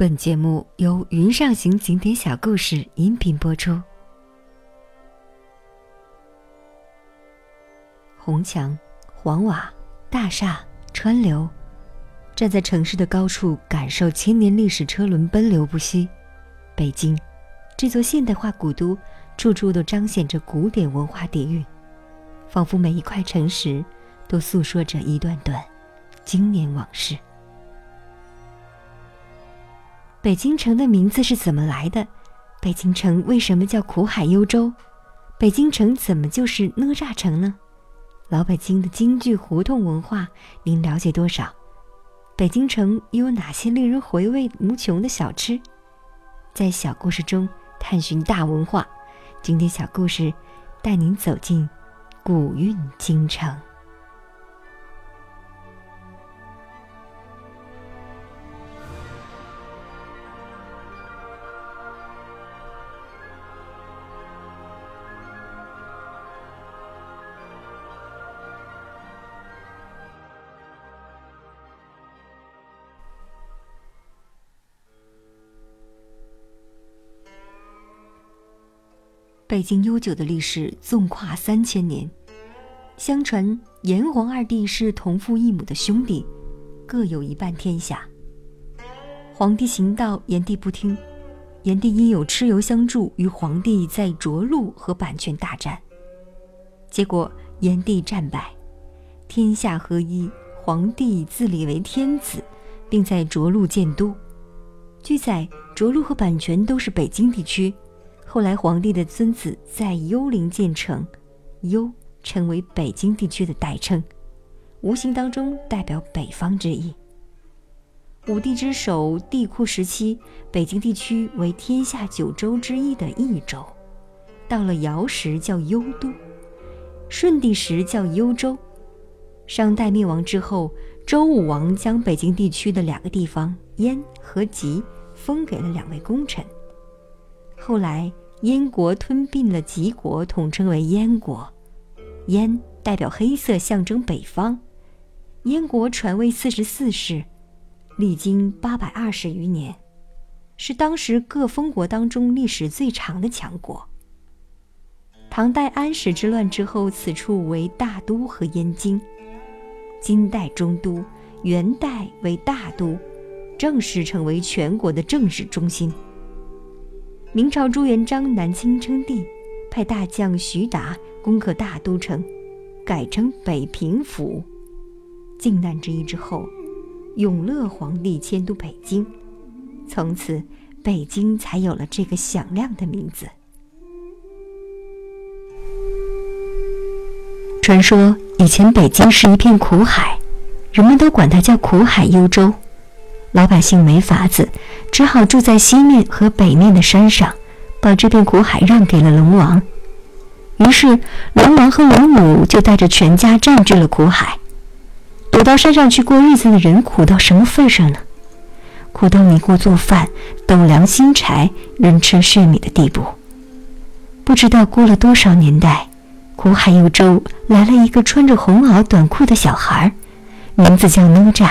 本节目由云上行景点小故事音频播出。红墙、黄瓦、大厦、川流，站在城市的高处，感受千年历史车轮奔流不息。北京，这座现代化古都，处处都彰显着古典文化底蕴，仿佛每一块城石都诉说着一段段经年往事。北京城的名字是怎么来的？北京城为什么叫苦海幽州？北京城怎么就是哪吒城呢？老北京的京剧胡同文化，您了解多少？北京城又有哪些令人回味无穷的小吃？在小故事中探寻大文化，今天小故事带您走进古韵京城。北京悠久的历史纵跨三千年，相传炎黄二帝是同父异母的兄弟，各有一半天下。皇帝行道，炎帝不听，炎帝因有蚩尤相助，与皇帝在涿鹿和阪泉大战，结果炎帝战败，天下合一，皇帝自立为天子，并在涿鹿建都。据载，涿鹿和阪泉都是北京地区。后来，皇帝的孙子在幽陵建成，幽成为北京地区的代称，无形当中代表北方之意。武帝之首帝喾时期，北京地区为天下九州之一的益州。到了尧时叫幽都，舜帝时叫幽州。商代灭亡之后，周武王将北京地区的两个地方燕和吉封给了两位功臣。后来，燕国吞并了吉国，统称为燕国。燕代表黑色，象征北方。燕国传位四十四世，历经八百二十余年，是当时各封国当中历史最长的强国。唐代安史之乱之后，此处为大都和燕京。金代中都，元代为大都，正式成为全国的政治中心。明朝朱元璋南京称帝，派大将徐达攻克大都城，改称北平府。靖难之役之后，永乐皇帝迁都北京，从此北京才有了这个响亮的名字。传说以前北京是一片苦海，人们都管它叫苦海幽州。老百姓没法子，只好住在西面和北面的山上，把这片苦海让给了龙王。于是，龙王和龙母就带着全家占据了苦海。躲到山上去过日子的人，苦到什么份上呢？苦到米锅做饭、斗量薪柴、人吃血米的地步。不知道过了多少年代，苦海幽州来了一个穿着红袄短裤的小孩，名字叫哪吒。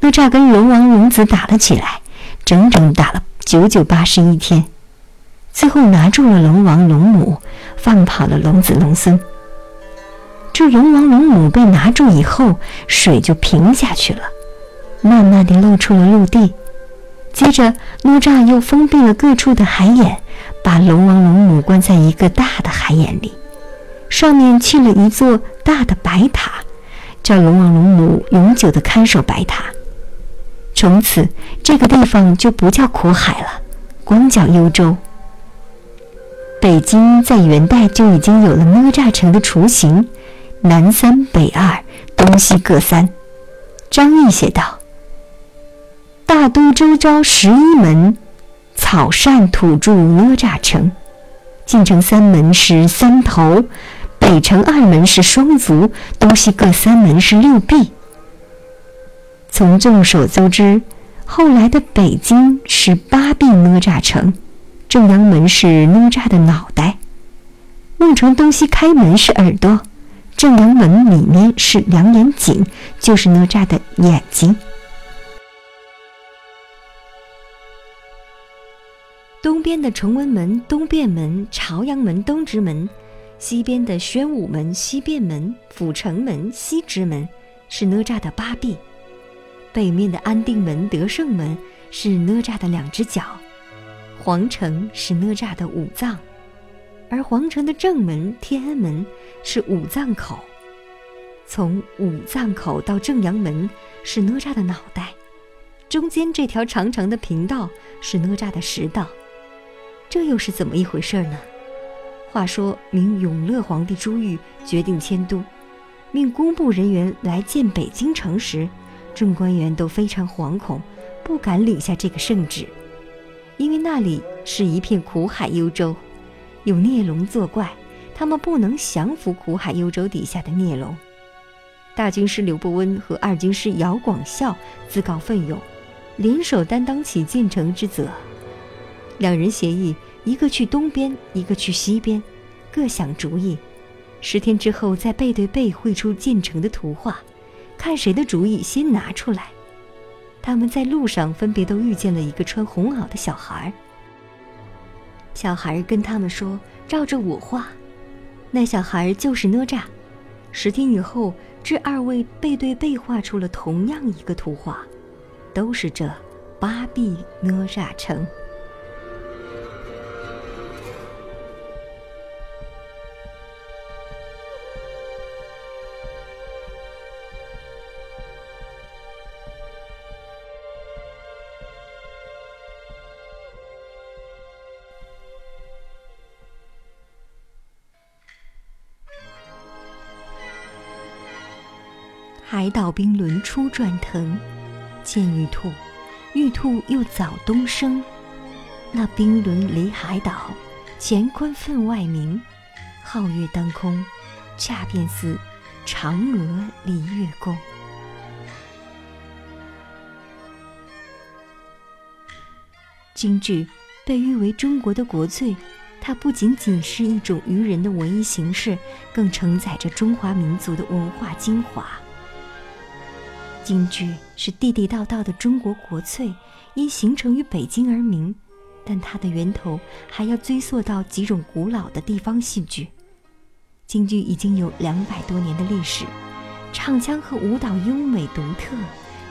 哪吒跟龙王龙子打了起来，整整打了九九八十一天，最后拿住了龙王龙母，放跑了龙子龙孙。这龙王龙母被拿住以后，水就平下去了，慢慢地露出了陆地。接着，哪吒又封闭了各处的海眼，把龙王龙母关在一个大的海眼里，上面砌了一座大的白塔，叫龙王龙母永久地看守白塔。从此，这个地方就不叫苦海了，光叫幽州。北京在元代就已经有了哪吒城的雏形，南三北二，东西各三。张毅写道：“大都周遭十一门，草扇土筑哪吒城。进城三门是三头，北城二门是双足，东西各三门是六臂。”从众所周知，后来的北京是八臂哪吒城，正阳门是哪吒的脑袋，孟城东西开门是耳朵，正阳门里面是两眼井，就是哪吒的眼睛。东边的崇文门、东便门、朝阳门、东直门，西边的宣武门、西便门、阜成门、西直门，是哪吒的八臂；北面的安定门、德胜门是哪吒的两只脚；皇城是哪吒的五脏，而皇城的正门天安门是五脏口。从五脏口到正阳门是哪吒的脑袋，中间这条长长的平道是哪吒的食道。这又是怎么一回事呢？话说明永乐皇帝朱玉决定迁都，命工部人员来建北京城时，众官员都非常惶恐，不敢领下这个圣旨，因为那里是一片苦海幽州，有孽龙作怪，他们不能降服苦海幽州底下的孽龙。大军师刘伯温和二军师姚广孝自告奋勇，联手担当起建城之责。两人协议，一个去东边，一个去西边，各想主意。十天之后，再背对背绘出建城的图画，看谁的主意先拿出来。他们在路上分别都遇见了一个穿红袄的小孩。小孩跟他们说：“照着我画。”那小孩就是哪吒。十天以后。这二位背对背画出了同样一个图画，都是这八臂哪吒城。海岛冰轮初转腾，见玉兔，玉兔又早东升。那冰轮离海岛，乾坤分外明。皓月当空，恰便似嫦娥离月宫。京剧被誉为中国的国粹，它不仅仅是一种愚人的文艺形式，更承载着中华民族的文化精华。京剧是地地道道的中国国粹，因形成于北京而名，但它的源头还要追溯到几种古老的地方戏剧。京剧已经有两百多年的历史，唱腔和舞蹈优美独特，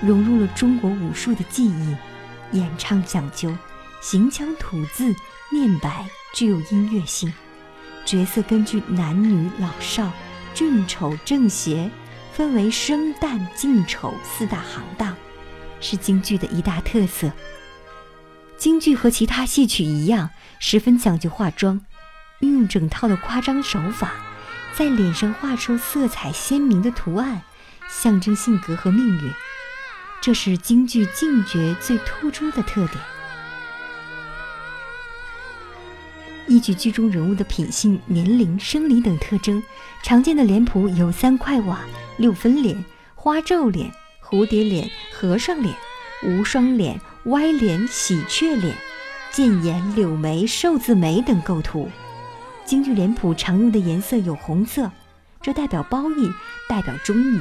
融入了中国武术的技艺。演唱讲究，行腔吐字念白具有音乐性，角色根据男女老少、俊丑正邪。分为生旦净丑四大行当，是京剧的一大特色。京剧和其他戏曲一样，十分讲究化妆，运用整套的夸张手法，在脸上画出色彩鲜明的图案，象征性格和命运。这是京剧净角最突出的特点。依据剧中人物的品性、年龄、生理等特征，常见的脸谱有三块瓦。六分脸、花皱脸、蝴蝶脸、和尚脸、无双脸、歪脸、喜鹊脸、剑眼、柳眉、寿字眉等构图。京剧脸谱常用的颜色有红色，这代表褒义，代表忠义；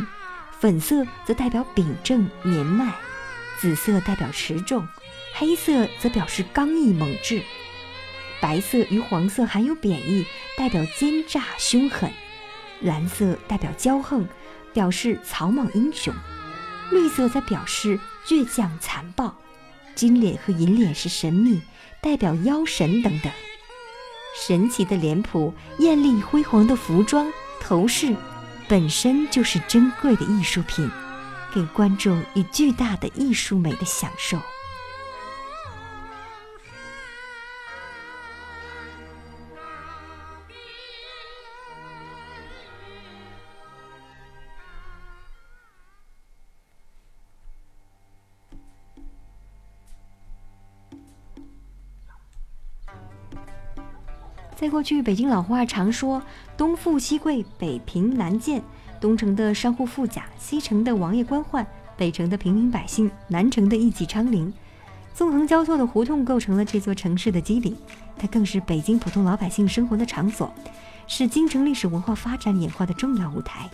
粉色则代表秉正年迈；紫色代表持重；黑色则表示刚毅猛志；白色与黄色含有贬义，代表奸诈凶狠；蓝色代表骄横。表示草莽英雄，绿色则表示倔强残暴，金脸和银脸是神秘，代表妖神等等。神奇的脸谱、艳丽辉煌的服装、头饰，本身就是珍贵的艺术品，给观众以巨大的艺术美的享受。过去，北京老话常说“东富西贵，北平南贱”。东城的商户富甲，西城的王爷官宦，北城的平民百姓，南城的一级昌陵，纵横交错的胡同构成了这座城市的基底。它更是北京普通老百姓生活的场所，是京城历史文化发展演化的重要舞台。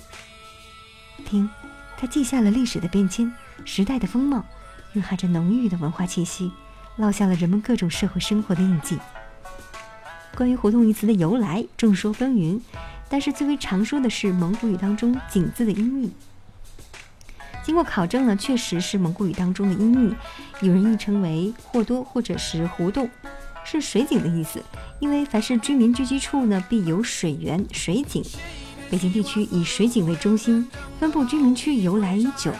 听，它记下了历史的变迁，时代的风貌，蕴含着浓郁的文化气息。烙下了人们各种社会生活的印记。关于“胡同”一词的由来，众说纷纭，但是最为常说的是蒙古语当中“井”字的音译。经过考证呢，确实是蒙古语当中的音译，有人译称为“霍多”或者是“胡洞”，是水井的意思。因为凡是居民聚居处呢，必有水源、水井。北京地区以水井为中心，分布居民区由来已久，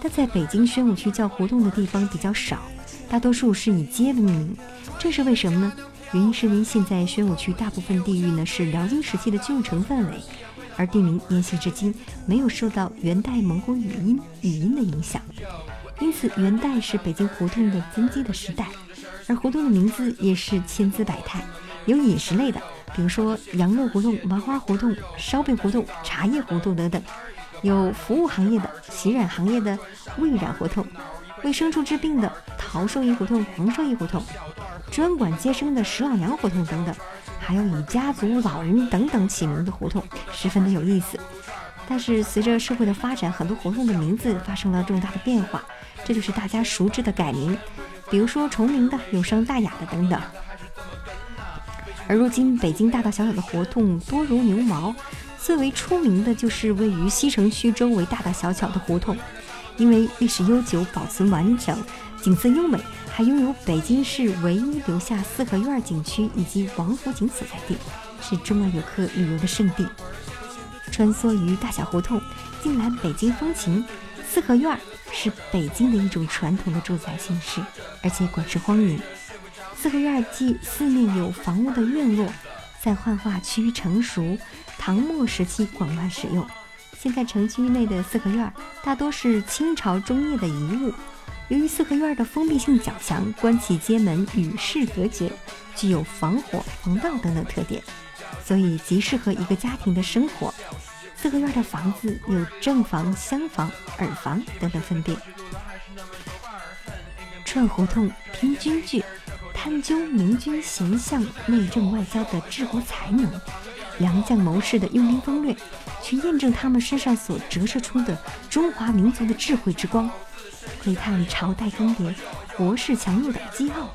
但在北京宣武区叫胡同的地方比较少，大多数是以街命名。这是为什么呢？原因是因现在宣武区大部分地域呢是辽金时期的旧城范围。而地名沿袭至今，没有受到元代蒙古语音语音的影响，因此元代是北京胡同的根基的时代。而胡同的名字也是千姿百态，有饮食类的，比如说羊肉胡同、麻花胡同、烧饼胡同、茶叶胡同等等；有服务行业的、洗染行业的味染胡同，为牲畜治病的陶寿医胡同、黄寿医胡同，专管接生的石老娘胡同等等。还有以家族老人等等起名的胡同，十分的有意思。但是随着社会的发展，很多胡同的名字发生了重大的变化，这就是大家熟知的改名，比如说重名的、有伤大雅的等等。而如今北京大大小小的胡同多如牛毛，最为出名的就是位于西城区周围大大小小的胡同，因为历史悠久、保存完整、景色优美。还拥有北京市唯一留下四合院景区以及王府井所在地，是中外游客旅游的胜地。穿梭于大小胡同，尽览北京风情。四合院是北京的一种传统的住宅形式，而且广受欢迎。四合院即四面有房屋的院落，在汉化趋于成熟，唐末时期广泛使用。现在城区内的四合院大多是清朝中叶的遗物。由于四合院的封闭性较强，关起街门与世隔绝，具有防火、防盗等等特点，所以极适合一个家庭的生活。四合院的房子有正房、厢房、耳房等等分别。串胡同拼军具，探究明君贤相内政外交的治国才能，良将谋士的用兵方略，去验证他们身上所折射出的中华民族的智慧之光。窥探朝代更迭、国势强弱的机奥，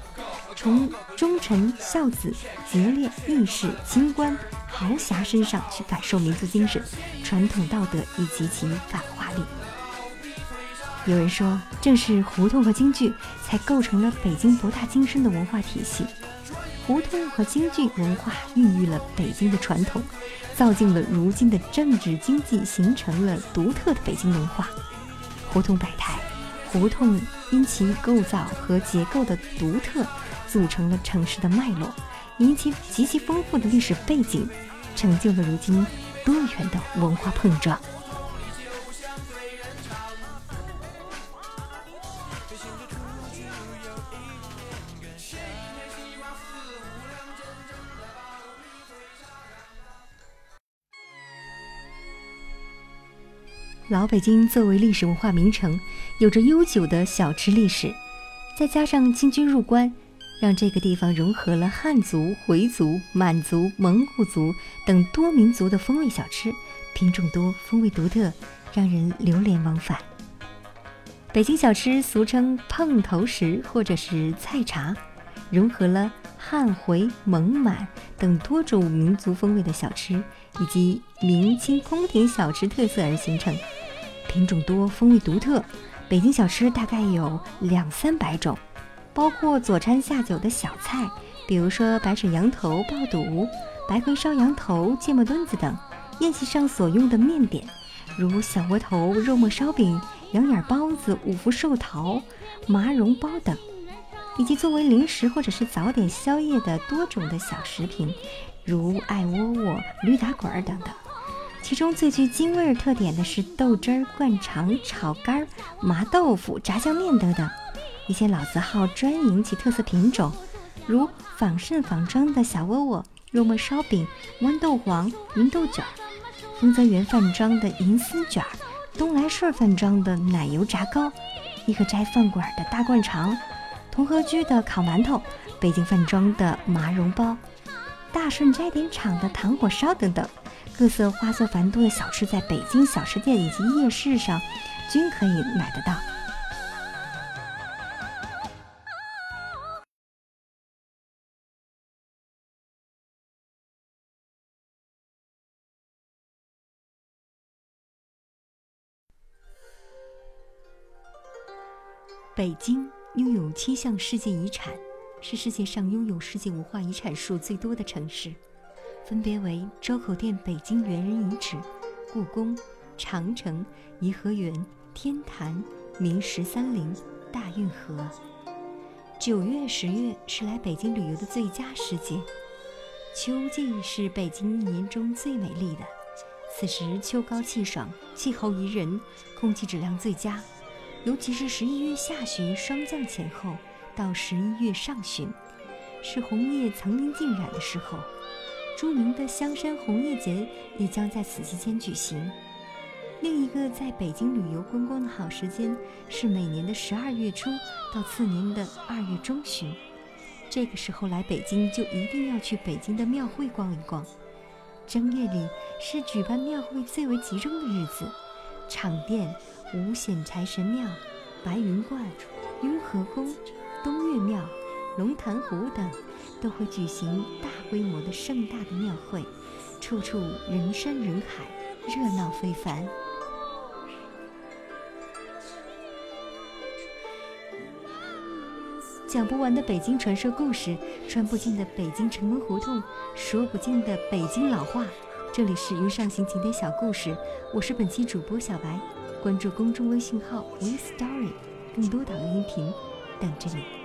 从忠臣孝子、节烈义士、清官豪侠身上去感受民族精神、传统道德以及其感化力。有人说，正是胡同和京剧才构成了北京博大精深的文化体系。胡同和京剧文化孕育了北京的传统，造就了如今的政治经济，形成了独特的北京文化。胡同百态。胡同因其构造和结构的独特，组成了城市的脉络，因其极其丰富的历史背景，成就了如今多元的文化碰撞。老北京作为历史文化名城，有着悠久的小吃历史，再加上清军入关，让这个地方融合了汉族、回族、满族、蒙古族等多民族的风味小吃，品种多，风味独特，让人流连忘返。北京小吃俗称碰头食或者是菜茶，融合了汉、回、蒙、满等多种民族风味的小吃，以及明清宫廷小吃特色而形成。品种多，风味独特。北京小吃大概有两三百种，包括佐餐下酒的小菜，比如说白水羊头爆肚、白回烧羊头、芥末墩子等；宴席上所用的面点，如小窝头、肉末烧饼、羊眼包子、五福寿桃、麻蓉包等；以及作为零食或者是早点宵夜的多种的小食品，如爱窝窝、驴打滚儿等等。其中最具京味儿特点的是豆汁儿灌肠、炒肝、麻豆腐、炸酱面等等。一些老字号专营其特色品种，如仿肾仿庄的小窝窝、肉末烧饼、豌豆黄、芸豆卷儿；丰泽园饭庄的银丝卷儿；东来顺饭庄的奶油炸糕；颐和斋饭馆的大灌肠；同和居的烤馒头北京饭庄的麻蓉包大顺斋点厂的糖火烧等等各色花色繁多的小吃在北京小吃店以及夜市上均可以买得到。北京拥有七项世界遗产，是世界上拥有世界文化遗产数最多的城市，分别为周口店北京猿人遗址、故宫、长城、颐和园、天坛、明十三陵、大运河。九月、十月是来北京旅游的最佳时节，秋季是北京一年中最美丽的。此时秋高气爽，气候宜人，空气质量最佳。尤其是十一月下旬霜降前后到十一月上旬，是红叶层林尽染的时候。著名的香山红叶节也将在此期间举行。另一个在北京旅游观光的好时间是每年的十二月初到次年的二月中旬，这个时候来北京就一定要去北京的庙会逛一逛。正月里是举办庙会最为集中的日子，场店、五显财神庙、白云观、雍和宫、东岳庙、龙潭湖等都会举行大规模的盛大的庙会，处处人山人海，热闹非凡。讲不完的北京传说故事，穿不尽的北京城门胡同，说不尽的北京老话。这里是云上行景点小故事，我是本期主播小白。关注公众微信号 We Story，更多导游音频等着你。